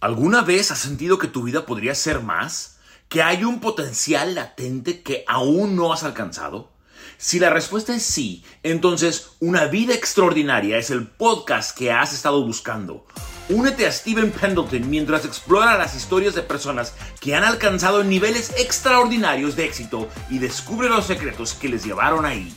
¿Alguna vez has sentido que tu vida podría ser más? ¿Que hay un potencial latente que aún no has alcanzado? Si la respuesta es sí, entonces Una vida extraordinaria es el podcast que has estado buscando. Únete a Steven Pendleton mientras explora las historias de personas que han alcanzado niveles extraordinarios de éxito y descubre los secretos que les llevaron ahí.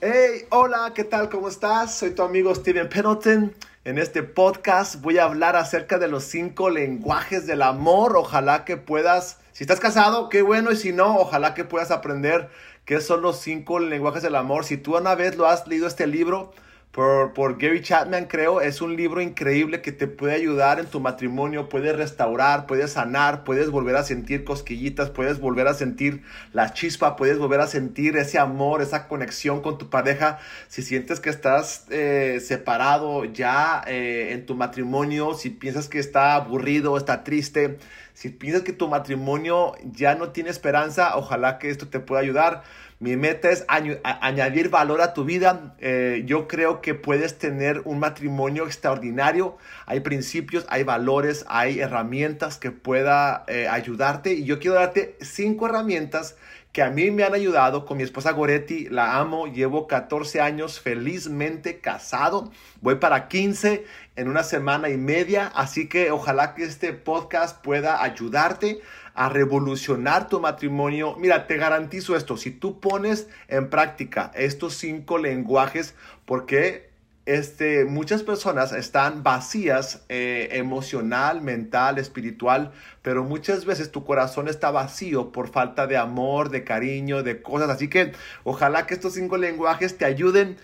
Hey, hola, ¿qué tal? ¿Cómo estás? Soy tu amigo Steven Pendleton. En este podcast voy a hablar acerca de los cinco lenguajes del amor. Ojalá que puedas, si estás casado, qué bueno, y si no, ojalá que puedas aprender qué son los cinco lenguajes del amor. Si tú una vez lo has leído este libro, por, Gary Chapman, creo. Es un libro increíble que te puede ayudar en tu matrimonio, puedes restaurar, puedes sanar, puedes volver a sentir cosquillitas, puedes volver a sentir la chispa, puedes volver a sentir ese amor, esa conexión con tu pareja. Si sientes que estás eh, separado ya eh, en tu matrimonio, si piensas que está aburrido, está triste, si piensas que tu matrimonio ya no tiene esperanza, ojalá que esto te pueda ayudar. Mi meta es añadir valor a tu vida. Eh, yo creo que puedes tener un matrimonio extraordinario. Hay principios, hay valores, hay herramientas que pueda eh, ayudarte. Y yo quiero darte cinco herramientas que a mí me han ayudado con mi esposa Goretti. La amo, llevo 14 años felizmente casado. Voy para 15 en una semana y media. Así que ojalá que este podcast pueda ayudarte a revolucionar tu matrimonio. Mira, te garantizo esto, si tú pones en práctica estos cinco lenguajes, porque este, muchas personas están vacías eh, emocional, mental, espiritual, pero muchas veces tu corazón está vacío por falta de amor, de cariño, de cosas. Así que ojalá que estos cinco lenguajes te ayuden.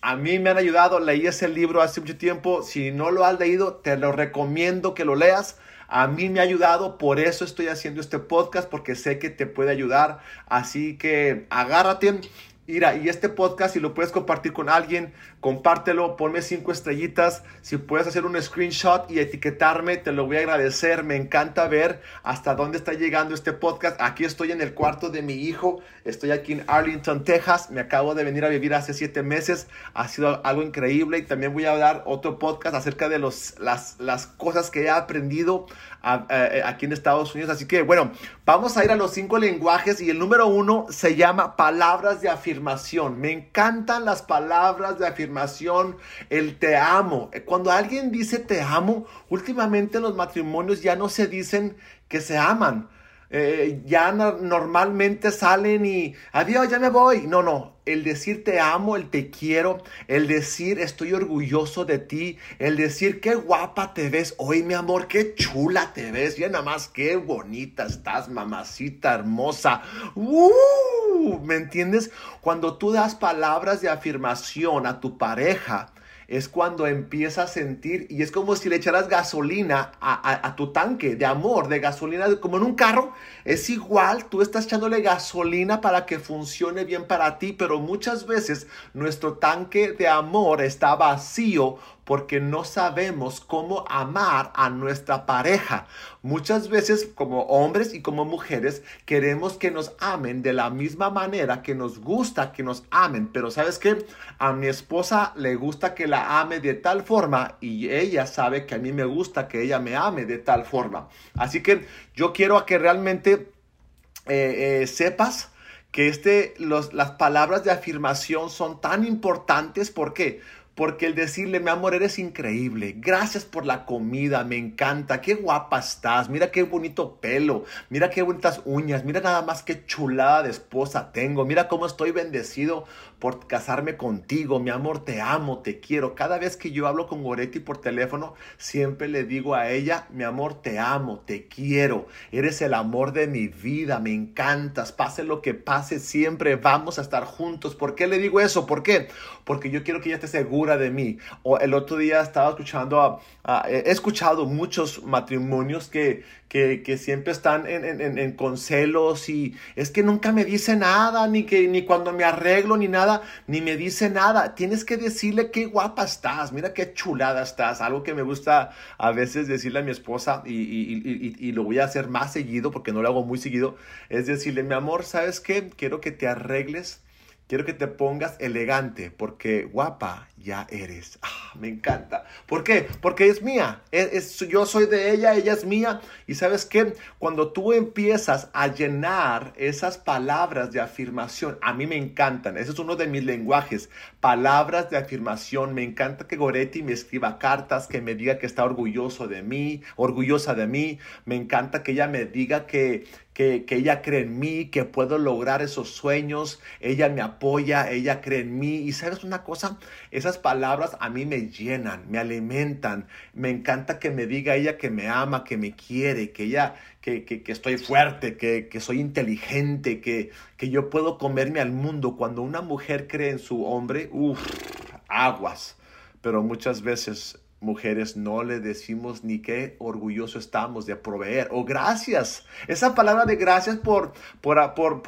a mí me han ayudado, leí ese libro hace mucho tiempo. Si no lo has leído, te lo recomiendo que lo leas. A mí me ha ayudado, por eso estoy haciendo este podcast, porque sé que te puede ayudar. Así que agárrate. Mira, y este podcast, si lo puedes compartir con alguien, compártelo, ponme cinco estrellitas. Si puedes hacer un screenshot y etiquetarme, te lo voy a agradecer. Me encanta ver hasta dónde está llegando este podcast. Aquí estoy en el cuarto de mi hijo. Estoy aquí en Arlington, Texas. Me acabo de venir a vivir hace siete meses. Ha sido algo increíble. Y también voy a dar otro podcast acerca de los, las, las cosas que he aprendido aquí en Estados Unidos. Así que, bueno, vamos a ir a los cinco lenguajes. Y el número uno se llama palabras de afirmación. Me encantan las palabras de afirmación el te amo. Cuando alguien dice te amo, últimamente los matrimonios ya no se dicen que se aman. Eh, ya normalmente salen y adiós, ya me voy. No, no. El decir te amo, el te quiero, el decir estoy orgulloso de ti, el decir qué guapa te ves hoy, mi amor, qué chula te ves, ya nada más qué bonita estás, mamacita hermosa. ¡Uh! ¿Me entiendes? Cuando tú das palabras de afirmación a tu pareja, es cuando empieza a sentir y es como si le echaras gasolina a, tu tanque de amor, de gasolina, como en un carro. Es igual, tú estás echándole gasolina para que funcione bien para ti, pero muchas veces nuestro tanque de amor está vacío porque no sabemos cómo amar a nuestra pareja. Muchas veces como hombres y como mujeres queremos que nos amen de la misma manera que nos gusta que nos amen, pero sabes qué, a mi esposa le gusta que la ame de tal forma y ella sabe que a mí me gusta que ella me ame de tal forma. Así que yo quiero que realmente eh, eh, sepas que este, las palabras de afirmación son tan importantes. ¿Por qué? Porque el decirle, mi amor, eres increíble. Gracias por la comida, me encanta. Qué guapa estás. Mira qué bonito pelo. Mira qué bonitas uñas. Mira nada más qué chulada de esposa tengo. Mira cómo estoy bendecido por casarme contigo. Mi amor, te amo, te quiero. Cada vez que yo hablo con Goretti por teléfono, siempre le digo a ella, mi amor, te amo, te quiero. Eres el amor de mi vida. Me encantas. Pase lo que pase, siempre vamos a estar juntos. ¿Por qué le digo eso? ¿Por qué? Porque yo quiero que ella esté segura de mí. O el otro día estaba escuchando, a, he escuchado muchos matrimonios que, que, siempre están en, en, en, con celos y es que nunca me dice nada, ni, que, ni cuando me arreglo, ni nada, ni me dice nada. Tienes que decirle qué guapa estás, mira qué chulada estás. Algo que me gusta a veces decirle a mi esposa y, y, lo voy a hacer más seguido porque no lo hago muy seguido, es decirle, mi amor, ¿sabes qué? Quiero que te arregles Quiero que te pongas elegante porque guapa ya eres. Ah, me encanta. ¿Por qué? Porque es mía. Yo soy de ella, ella es mía. Y sabes qué? Cuando tú empiezas a llenar esas palabras de afirmación, a mí me encantan. Ese es uno de mis lenguajes. Palabras de afirmación. Me encanta que Goretti me escriba cartas, que me diga que está orgulloso de mí, orgullosa de mí. Me encanta que ella me diga que, que, ella cree en mí, que puedo lograr esos sueños, ella me apoya, ella cree en mí. Y sabes una cosa, esas palabras a mí me llenan, me alimentan. Me encanta que me diga ella que me ama, que me quiere, que ella, que, que, estoy fuerte, que, que soy inteligente, que, que yo puedo comerme al mundo. Cuando una mujer cree en su hombre, uff, aguas. Pero muchas veces mujeres no le decimos ni qué orgulloso estamos de proveer o gracias. Esa palabra de gracias por, por, por,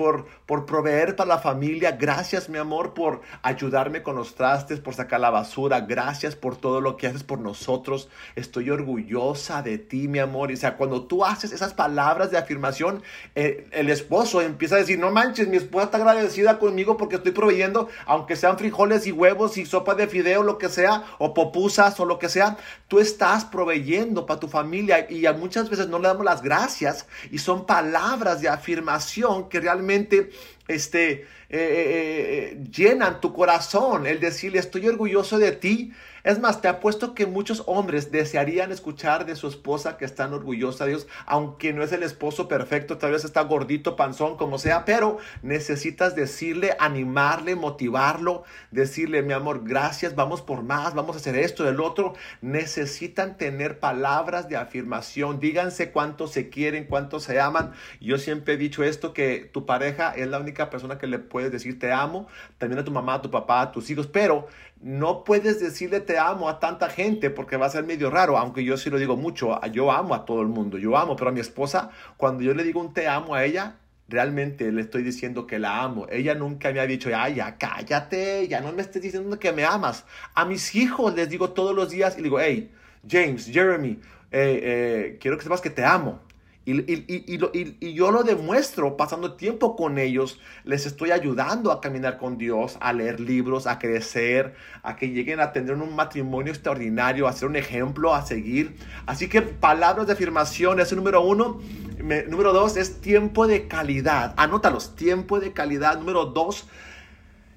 por, proveer para la familia. Gracias, mi amor, por ayudarme con los trastes, por sacar la basura. Gracias por todo lo que haces por nosotros. Estoy orgullosa de ti, mi amor. O sea, cuando tú haces esas palabras de afirmación, eh, el esposo empieza a decir, no manches, mi esposa está agradecida conmigo porque estoy proveyendo, aunque sean frijoles y huevos y sopa de fideo, lo que sea, o popusas o lo que sea tú estás proveyendo para tu familia y muchas veces no le damos las gracias y son palabras de afirmación que realmente este, eh, eh, eh, llenan tu corazón. El decirle, estoy orgulloso de ti, es más, te apuesto que muchos hombres desearían escuchar de su esposa que están orgullosa de Dios, aunque no es el esposo perfecto, tal vez está gordito, panzón, como sea, pero necesitas decirle, animarle, motivarlo, decirle, mi amor, gracias, vamos por más, vamos a hacer esto, el otro. Necesitan tener palabras de afirmación, díganse cuánto se quieren, cuánto se aman. Yo siempre he dicho esto, que tu pareja es la única persona que le puedes decir te amo, también a tu mamá, a tu papá, a tus hijos, pero no puedes decirle te amo a tanta gente porque va a ser medio raro, aunque yo sí lo digo mucho, yo amo a todo el mundo, yo amo, pero a mi esposa, cuando yo le digo un te amo a ella, realmente le estoy diciendo que la amo. Ella nunca me ha dicho, ay, ya cállate, ya no me estés diciendo que me amas. A mis hijos les digo todos los días y digo, hey, James, Jeremy, eh, eh, quiero que sepas que te amo. Y, yo lo demuestro pasando tiempo con ellos. Les estoy ayudando a caminar con Dios, a leer libros, a crecer, a que lleguen a tener un matrimonio extraordinario, a ser un ejemplo a seguir. Así que palabras de afirmación es número uno. número dos es tiempo de calidad. Anótalos, tiempo de calidad. Número dos,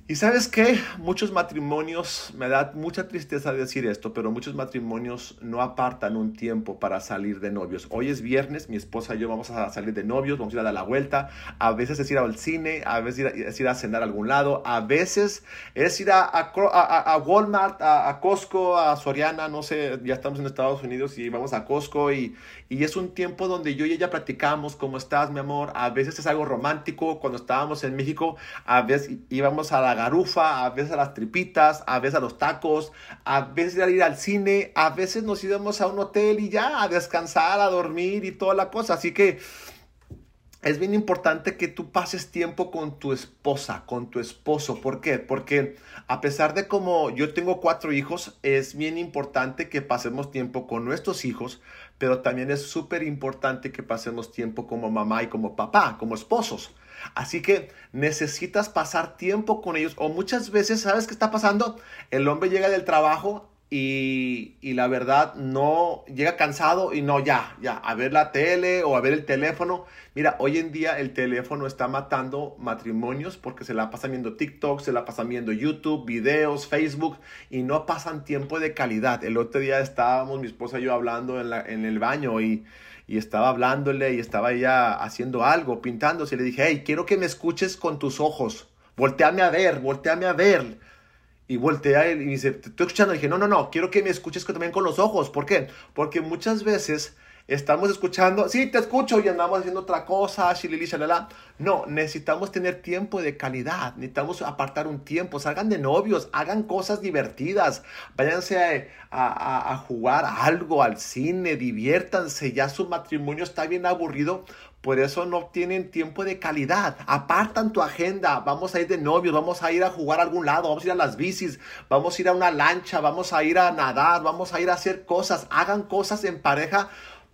y sabes qué, muchos matrimonios, me da mucha tristeza decir esto, pero muchos matrimonios no apartan un tiempo para salir de novios. Hoy es viernes, mi esposa y yo vamos a salir de novios, vamos a ir a dar la vuelta, a veces es ir al cine, a veces es ir a cenar a algún lado, a veces es ir a, Walmart, a, Costco, a Soriana, no sé, ya estamos en Estados Unidos y vamos a Costco y, y es un tiempo donde yo y ella platicamos, ¿cómo estás, mi amor? A veces es algo romántico, cuando estábamos en México, a veces íbamos a la garufa, a veces a las tripitas, a veces a los tacos, a veces a ir al cine, a veces nos íbamos a un hotel y ya a descansar, a dormir y toda la cosa. Así que es bien importante que tú pases tiempo con tu esposa, con tu esposo. ¿Por qué? Porque a pesar de como yo tengo cuatro hijos, es bien importante que pasemos tiempo con nuestros hijos, pero también es súper importante que pasemos tiempo como mamá y como papá, como esposos. Así que necesitas pasar tiempo con ellos. O muchas veces, ¿sabes qué está pasando? El hombre llega del trabajo y, la verdad no llega cansado y no, ya, ya, a ver la tele o a ver el teléfono. Mira, hoy en día el teléfono está matando matrimonios porque se la pasan viendo TikTok, se la pasan viendo YouTube, videos, Facebook y no pasan tiempo de calidad. El otro día estábamos mi esposa y yo hablando en, la, en el baño y y estaba hablándole y estaba ella haciendo algo, pintándose. Y le dije, hey, quiero que me escuches con tus ojos. Volteame a ver, volteame a ver. Y voltea y dice, te estoy escuchando. Y dije, no, no, no, quiero que me escuches también con los ojos. ¿Por qué? Porque muchas veces estamos escuchando, sí, te escucho y andamos haciendo otra cosa, shilili, shalala. No, necesitamos tener tiempo de calidad, necesitamos apartar un tiempo, salgan de novios, hagan cosas divertidas, váyanse a, a, jugar algo, al cine, diviértanse, ya su matrimonio está bien aburrido, por eso no tienen tiempo de calidad. Apartan tu agenda. Vamos a ir de novios, vamos a ir a jugar a algún lado, vamos a ir a las bicis, vamos a ir a una lancha, vamos a ir a nadar, vamos a ir a hacer cosas. Hagan cosas en pareja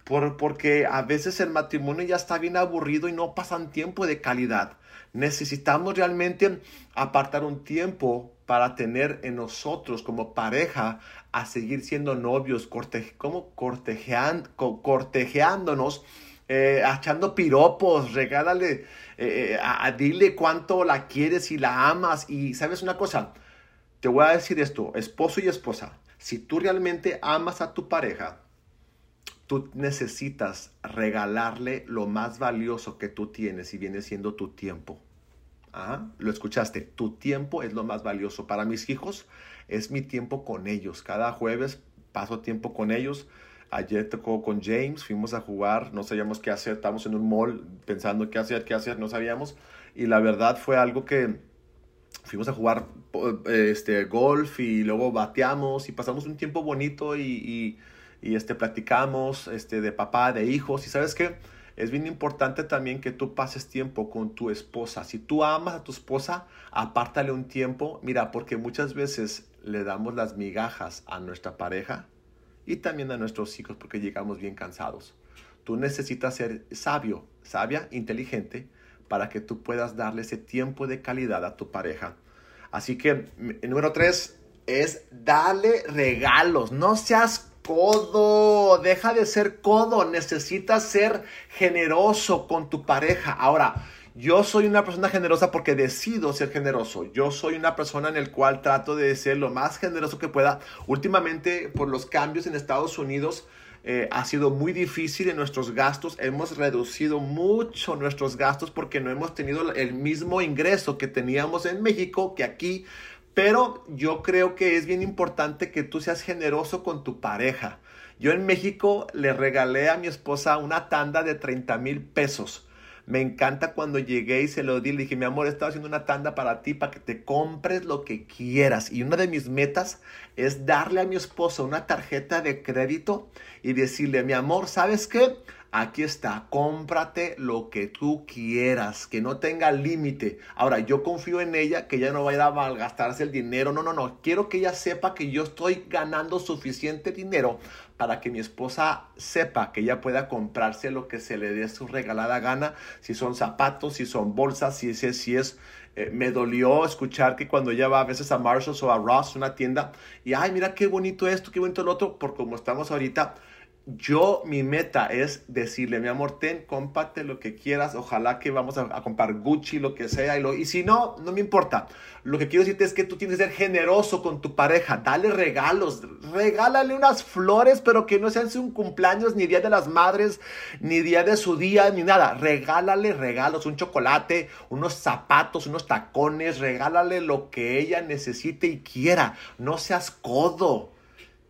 por, porque a veces el matrimonio ya está bien aburrido y no pasan tiempo de calidad. Necesitamos realmente apartar un tiempo para tener en nosotros como pareja a seguir siendo novios, corte, como cortejean, cortejeándonos, eh, echando piropos, regálale, eh, a, dile cuánto la quieres y la amas. Y sabes una cosa, te voy a decir esto, esposo y esposa, si tú realmente amas a tu pareja, tú necesitas regalarle lo más valioso que tú tienes y viene siendo tu tiempo. ¿Ah? Lo escuchaste, tu tiempo es lo más valioso. Para mis hijos es mi tiempo con ellos. Cada jueves paso tiempo con ellos. Ayer tocó con James, fuimos a jugar, no sabíamos qué hacer, estábamos en un mall pensando qué hacer, qué hacer, no sabíamos. Y la verdad fue algo que fuimos a jugar este, golf y luego bateamos y pasamos un tiempo bonito y, y, este, platicamos este, de papá, de hijos. Y sabes qué? Es bien importante también que tú pases tiempo con tu esposa. Si tú amas a tu esposa, apártale un tiempo. Mira, porque muchas veces le damos las migajas a nuestra pareja y también a nuestros hijos porque llegamos bien cansados. Tú necesitas ser sabio, sabia, inteligente para que tú puedas darle ese tiempo de calidad a tu pareja. Así que número tres es darle regalos. No seas codo, deja de ser codo, necesitas ser generoso con tu pareja. Ahora, yo soy una persona generosa porque decido ser generoso. Yo soy una persona en el cual trato de ser lo más generoso que pueda. Últimamente, por los cambios en Estados Unidos, eh, ha sido muy difícil en nuestros gastos. Hemos reducido mucho nuestros gastos porque no hemos tenido el mismo ingreso que teníamos en México que aquí. Pero yo creo que es bien importante que tú seas generoso con tu pareja. Yo en México le regalé a mi esposa una tanda de 30 mil pesos. Me encanta cuando llegué y se lo di. Le dije, mi amor, estaba haciendo una tanda para ti, para que te compres lo que quieras. Y una de mis metas es darle a mi esposa una tarjeta de crédito y decirle, mi amor, ¿sabes qué? Aquí está, cómprate lo que tú quieras, que no tenga límite. Ahora, yo confío en ella, que ella no vaya a malgastarse el dinero. No, no, no. Quiero que ella sepa que yo estoy ganando suficiente dinero para que mi esposa sepa que ella pueda comprarse lo que se le dé su regalada gana. Si son zapatos, si son bolsas, si es... Si es eh, me dolió escuchar que cuando ella va a veces a Marshalls o a Ross, una tienda, y ay, mira qué bonito esto, qué bonito el otro, por como estamos ahorita, yo, mi meta es decirle, mi amor, ten, cómpate lo que quieras. Ojalá que vamos a, comprar Gucci, lo que sea. Y, lo, y si no, no me importa. Lo que quiero decirte es que tú tienes que ser generoso con tu pareja. Dale regalos. Regálale unas flores, pero que no sean su cumpleaños, ni día de las madres, ni día de su día, ni nada. Regálale regalos, un chocolate, unos zapatos, unos tacones. Regálale lo que ella necesite y quiera. No seas codo.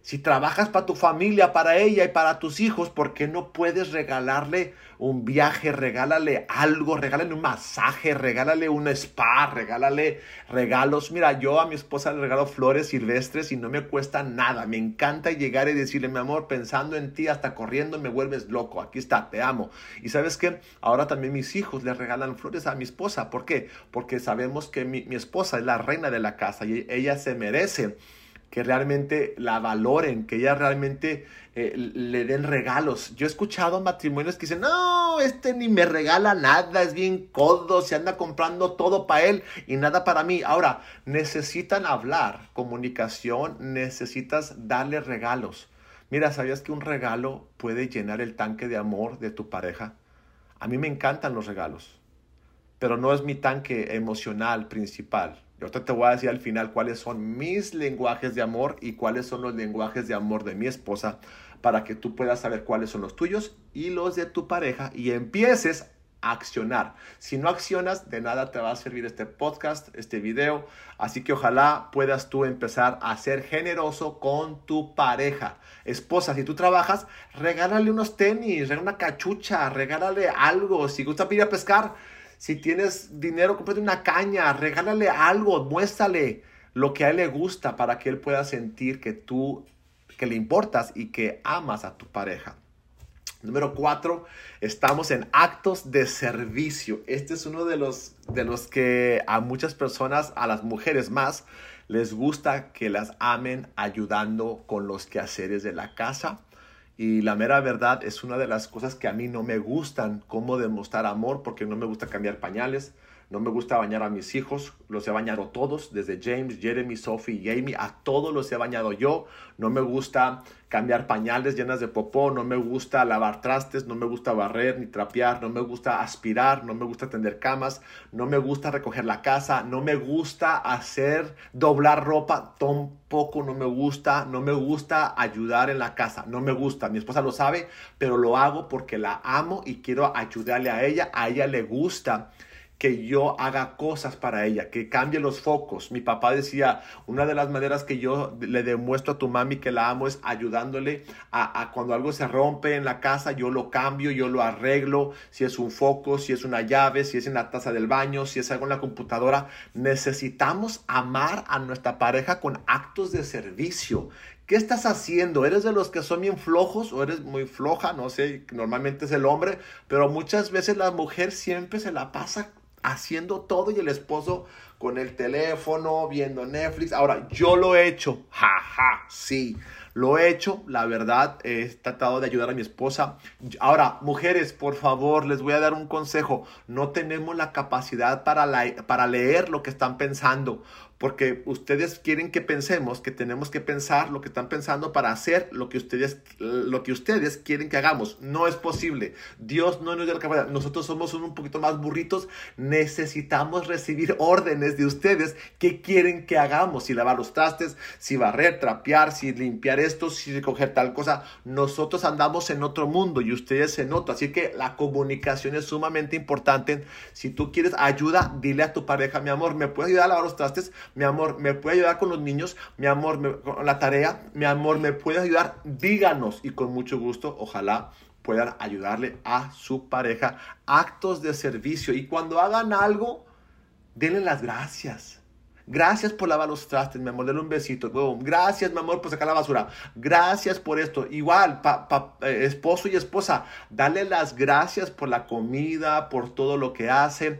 Si trabajas para tu familia, para ella y para tus hijos, ¿por qué no puedes regalarle un viaje? Regálale algo, regálale un masaje, regálale un spa, regálale regalos. Mira, yo a mi esposa le regalo flores silvestres y no me cuesta nada. Me encanta llegar y decirle, mi amor, pensando en ti, hasta corriendo me vuelves loco. Aquí está, te amo. Y sabes qué? Ahora también mis hijos le regalan flores a mi esposa. ¿Por qué? Porque sabemos que mi, mi esposa es la reina de la casa y ella se merece que realmente la valoren, que ella realmente eh, le den regalos. Yo he escuchado matrimonios que dicen, no, este ni me regala nada, es bien codo, se anda comprando todo para él y nada para mí. Ahora, necesitan hablar, comunicación, necesitas darle regalos. Mira, ¿sabías que un regalo puede llenar el tanque de amor de tu pareja? A mí me encantan los regalos, pero no es mi tanque emocional principal. Yo te voy a decir al final cuáles son mis lenguajes de amor y cuáles son los lenguajes de amor de mi esposa para que tú puedas saber cuáles son los tuyos y los de tu pareja y empieces a accionar. Si no accionas, de nada te va a servir este podcast, este video. Así que ojalá puedas tú empezar a ser generoso con tu pareja. Esposa, si tú trabajas, regálale unos tenis, regálale una cachucha, regálale algo. Si gusta ir a pescar, si tienes dinero, cómprate una caña, regálale algo, muéstrale lo que a él le gusta para que él pueda sentir que tú, que le importas y que amas a tu pareja. Número cuatro, estamos en actos de servicio. Este es uno de los, de los que a muchas personas, a las mujeres más, les gusta que las amen ayudando con los quehaceres de la casa Y la mera verdad es una de las cosas que a mí no me gustan, cómo demostrar amor, porque no me gusta cambiar pañales, no me gusta bañar a mis hijos, los he bañado todos, desde James, Jeremy, Sophie y Amy, a todos los he bañado yo. No me gusta cambiar pañales llenas de popó, no me gusta lavar trastes, no me gusta barrer ni trapear, no me gusta aspirar, no me gusta tender camas, no me gusta recoger la casa, no me gusta hacer doblar ropa, tampoco no me gusta, no me gusta ayudar en la casa, no me gusta. Mi esposa lo sabe, pero lo hago porque la amo y quiero ayudarle a ella, a ella le gusta que yo haga cosas para ella, que cambie los focos. Mi papá decía, una de las maneras que yo le demuestro a tu mami que la amo es ayudándole a, cuando algo se rompe en la casa, yo lo cambio, yo lo arreglo, si es un foco, si es una llave, si es en la taza del baño, si es algo en la computadora. Necesitamos amar a nuestra pareja con actos de servicio. ¿Qué estás haciendo? ¿Eres de los que son bien flojos o eres muy floja? No sé, normalmente es el hombre, pero muchas veces la mujer siempre se la pasa haciendo todo y el esposo con el teléfono, viendo Netflix. Ahora, yo lo he hecho, jaja, ja, sí, lo he hecho, la verdad, he tratado de ayudar a mi esposa. Ahora, mujeres, por favor, les voy a dar un consejo. No tenemos la capacidad para, para leer lo que están pensando porque ustedes quieren que pensemos que tenemos que pensar lo que están pensando para hacer lo que ustedes, lo que ustedes quieren que hagamos. No es posible. Dios no nos dio la capacidad. Nosotros somos un poquito más burritos. Necesitamos recibir órdenes de ustedes que quieren que hagamos. Si lavar los trastes, si barrer, trapear, si limpiar esto, si recoger tal cosa. Nosotros andamos en otro mundo y ustedes en otro. Así que la comunicación es sumamente importante. Si tú quieres ayuda, dile a tu pareja, mi amor, ¿me puedes ayudar a lavar los trastes? Mi amor, ¿me puede ayudar con los niños? Mi amor, con la tarea, mi amor, ¿me puede ayudar? Díganos y con mucho gusto, ojalá puedan ayudarle a su pareja. Actos de servicio y cuando hagan algo, denle las gracias. Gracias por lavar los trastes, mi amor. Denle un besito. Gracias, mi amor, por sacar la basura. Gracias por esto. Igual, eh, esposo y esposa, dale las gracias por la comida, por todo lo que hacen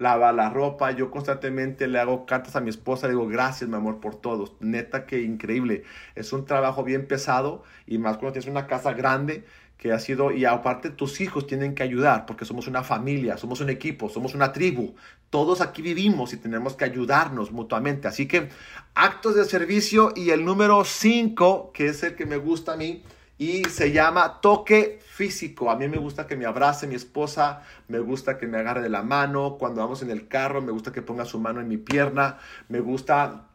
lava la ropa. Yo constantemente le hago cartas a mi esposa, le digo gracias, mi amor, por todo. Neta que increíble. Es un trabajo bien pesado y más cuando tienes una casa grande que ha sido, y aparte tus hijos tienen que ayudar porque somos una familia, somos un equipo, somos una tribu. Todos aquí vivimos y tenemos que ayudarnos mutuamente. Así que actos de servicio y el número 5, que es el que me gusta a mí, y se llama toque físico. A mí me gusta que me abrace mi esposa, me gusta que me agarre de la mano, cuando vamos en el carro me gusta que ponga su mano en mi pierna, me gusta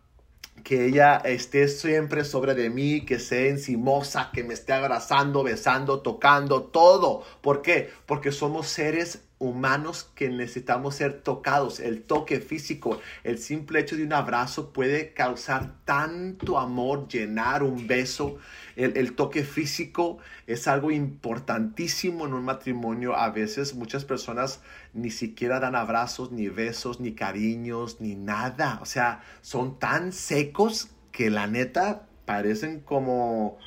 que ella esté siempre sobre de mí, que sea encimosa, que me esté abrazando, besando, tocando, todo. ¿Por qué? Porque somos seres humanos que necesitamos ser tocados. El toque físico, el simple hecho de un abrazo puede causar tanto amor, llenar un beso. El, toque físico es algo importantísimo en un matrimonio. A veces muchas personas ni siquiera dan abrazos, ni besos, ni cariños, ni nada. O sea, son tan secos que la neta parecen como...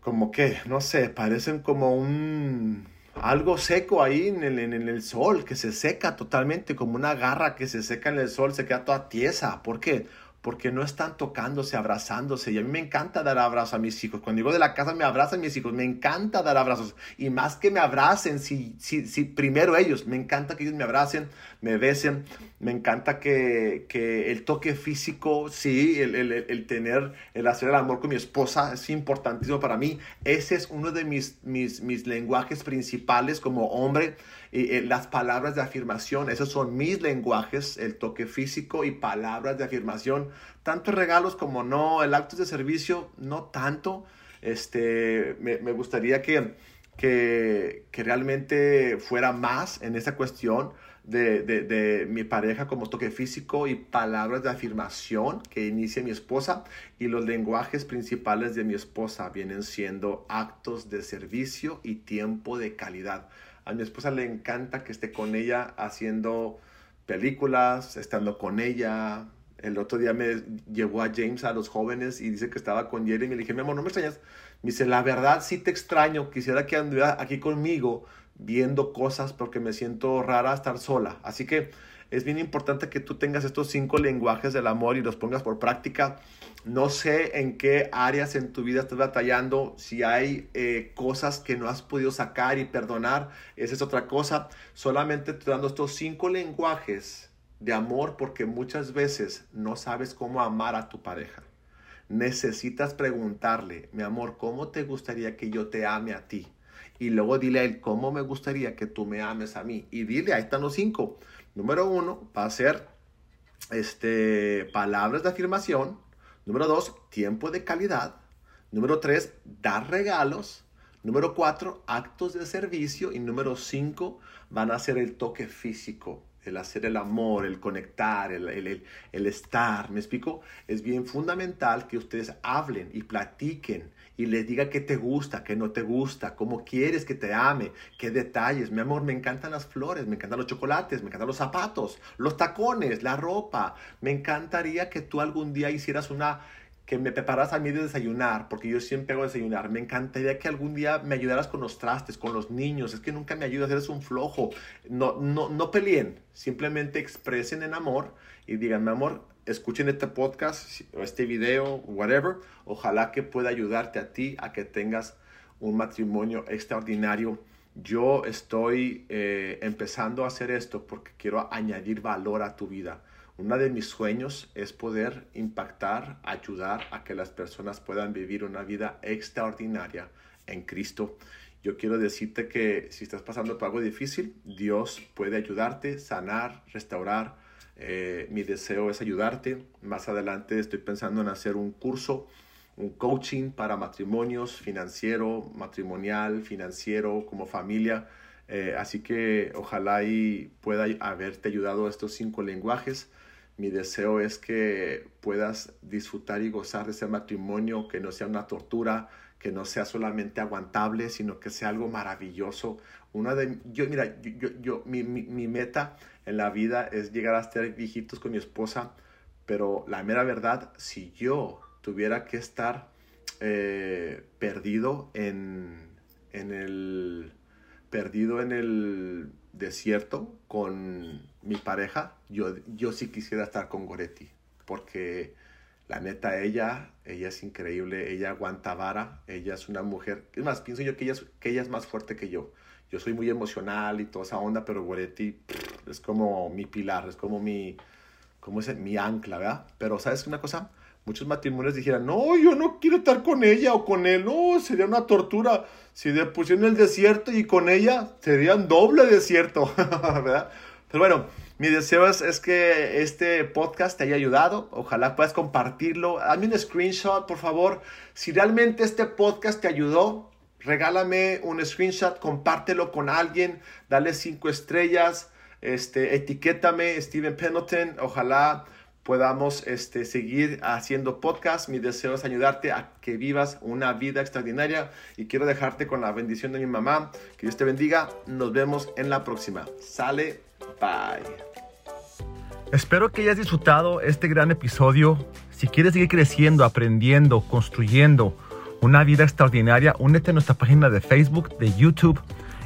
Como que, no sé, parecen como un algo seco ahí en el, en el, sol, que se seca totalmente, como una garra que se seca en el sol, se queda toda tiesa. ¿Por qué? Porque no están tocándose, abrazándose. Y a mí me encanta dar abrazos a mis hijos. Cuando digo de la casa me abrazan mis hijos, me encanta dar abrazos. Y más que me abracen, si, si, si primero ellos, me encanta que ellos me abracen, me besen. Me encanta que, que el toque físico, sí, el, el, el, tener, el hacer el amor con mi esposa es importantísimo para mí. Ese es uno de mis, mis, mis lenguajes principales como hombre. Y, las palabras de afirmación, esos son mis lenguajes, el toque físico y palabras de afirmación tanto regalos como no, el acto de servicio, no tanto. Este, me, gustaría que, que, realmente fuera más en esa cuestión de, de, mi pareja como toque físico y palabras de afirmación que inicia mi esposa. Y los lenguajes principales de mi esposa vienen siendo actos de servicio y tiempo de calidad. A mi esposa le encanta que esté con ella haciendo películas, estando con ella, el otro día me llevó a James a los jóvenes y dice que estaba con Jeremy. Le dije, mi amor, no me extrañas. Me dice, la verdad sí te extraño. Quisiera que anduviera aquí conmigo viendo cosas porque me siento rara estar sola. Así que es bien importante que tú tengas estos cinco lenguajes del amor y los pongas por práctica. No sé en qué áreas en tu vida estás batallando, si hay eh, cosas que no has podido sacar y perdonar, esa es otra cosa. Solamente te dando estos cinco lenguajes de amor porque muchas veces no sabes cómo amar a tu pareja. Necesitas preguntarle, mi amor, ¿cómo te gustaría que yo te ame a ti? Y luego dile a él, ¿cómo me gustaría que tú me ames a mí? Y dile, ahí están los cinco. Número uno va a ser este, palabras de afirmación. Número dos, tiempo de calidad. Número tres, dar regalos. Número cuatro, actos de servicio. Y número cinco, van a ser el toque físico el hacer el amor, el conectar, el, el, estar, ¿me explico? Es bien fundamental que ustedes hablen y platiquen y les diga qué te gusta, qué no te gusta, cómo quieres que te ame, qué detalles. Mi amor, me encantan las flores, me encantan los chocolates, me encantan los zapatos, los tacones, la ropa. Me encantaría que tú algún día hicieras una que me preparas a mí de desayunar, porque yo siempre hago desayunar. Me encantaría que algún día me ayudaras con los trastes, con los niños. Es que nunca me ayudas, eres un flojo. No, no, no peleen, simplemente expresen en amor y digan, mi amor, escuchen este podcast o este video, whatever. Ojalá que pueda ayudarte a ti a que tengas un matrimonio extraordinario. Yo estoy eh, empezando a hacer esto porque quiero añadir valor a tu vida. Uno de mis sueños es poder impactar, ayudar a que las personas puedan vivir una vida extraordinaria en Cristo. Yo quiero decirte que si estás pasando por algo difícil, Dios puede ayudarte, sanar, restaurar. Eh, mi deseo es ayudarte. Más adelante estoy pensando en hacer un curso, un coaching para matrimonios, financiero, matrimonial, financiero, como familia. Eh, así que ojalá y pueda haberte ayudado estos cinco lenguajes mi deseo es que puedas disfrutar y gozar de ese matrimonio, que no sea una tortura, que no sea solamente aguantable, sino que sea algo maravilloso. Una de, yo, mira, yo, yo, mi, mi, meta en la vida es llegar a estar viejitos con mi esposa, pero la mera verdad, si yo tuviera que estar eh, perdido en, en el perdido en el desierto con mi pareja, yo, yo sí quisiera estar con Goretti, porque la neta, ella, ella es increíble, ella aguanta vara, ella es una mujer, es más, pienso yo que ella es, que ella es más fuerte que yo. Yo soy muy emocional y toda esa onda, pero Goretti es como mi pilar, es como mi, mi ancla, ¿verdad? Pero ¿sabes una cosa? Muchos matrimonios dijeran, no, yo no quiero estar con ella o con él, no, sería una tortura. Si le pusieron el desierto y con ella, serían doble desierto, ¿verdad? Pero bueno, mi deseo es, que este podcast te haya ayudado. Ojalá puedas compartirlo. Hazme un screenshot, por favor. Si realmente este podcast te ayudó, regálame un screenshot, compártelo con alguien, dale cinco estrellas, este, etiquétame Steven Pendleton. Ojalá podamos este, seguir haciendo podcast. Mi deseo es ayudarte a que vivas una vida extraordinaria y quiero dejarte con la bendición de mi mamá. Que Dios te bendiga. Nos vemos en la próxima. Sale. Bye. Espero que hayas disfrutado este gran episodio. Si quieres seguir creciendo, aprendiendo, construyendo una vida extraordinaria, únete a nuestra página de Facebook, de YouTube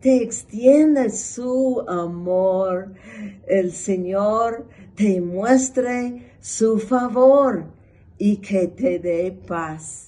te extiende su amor. El Señor te muestre su favor y que te dé paz.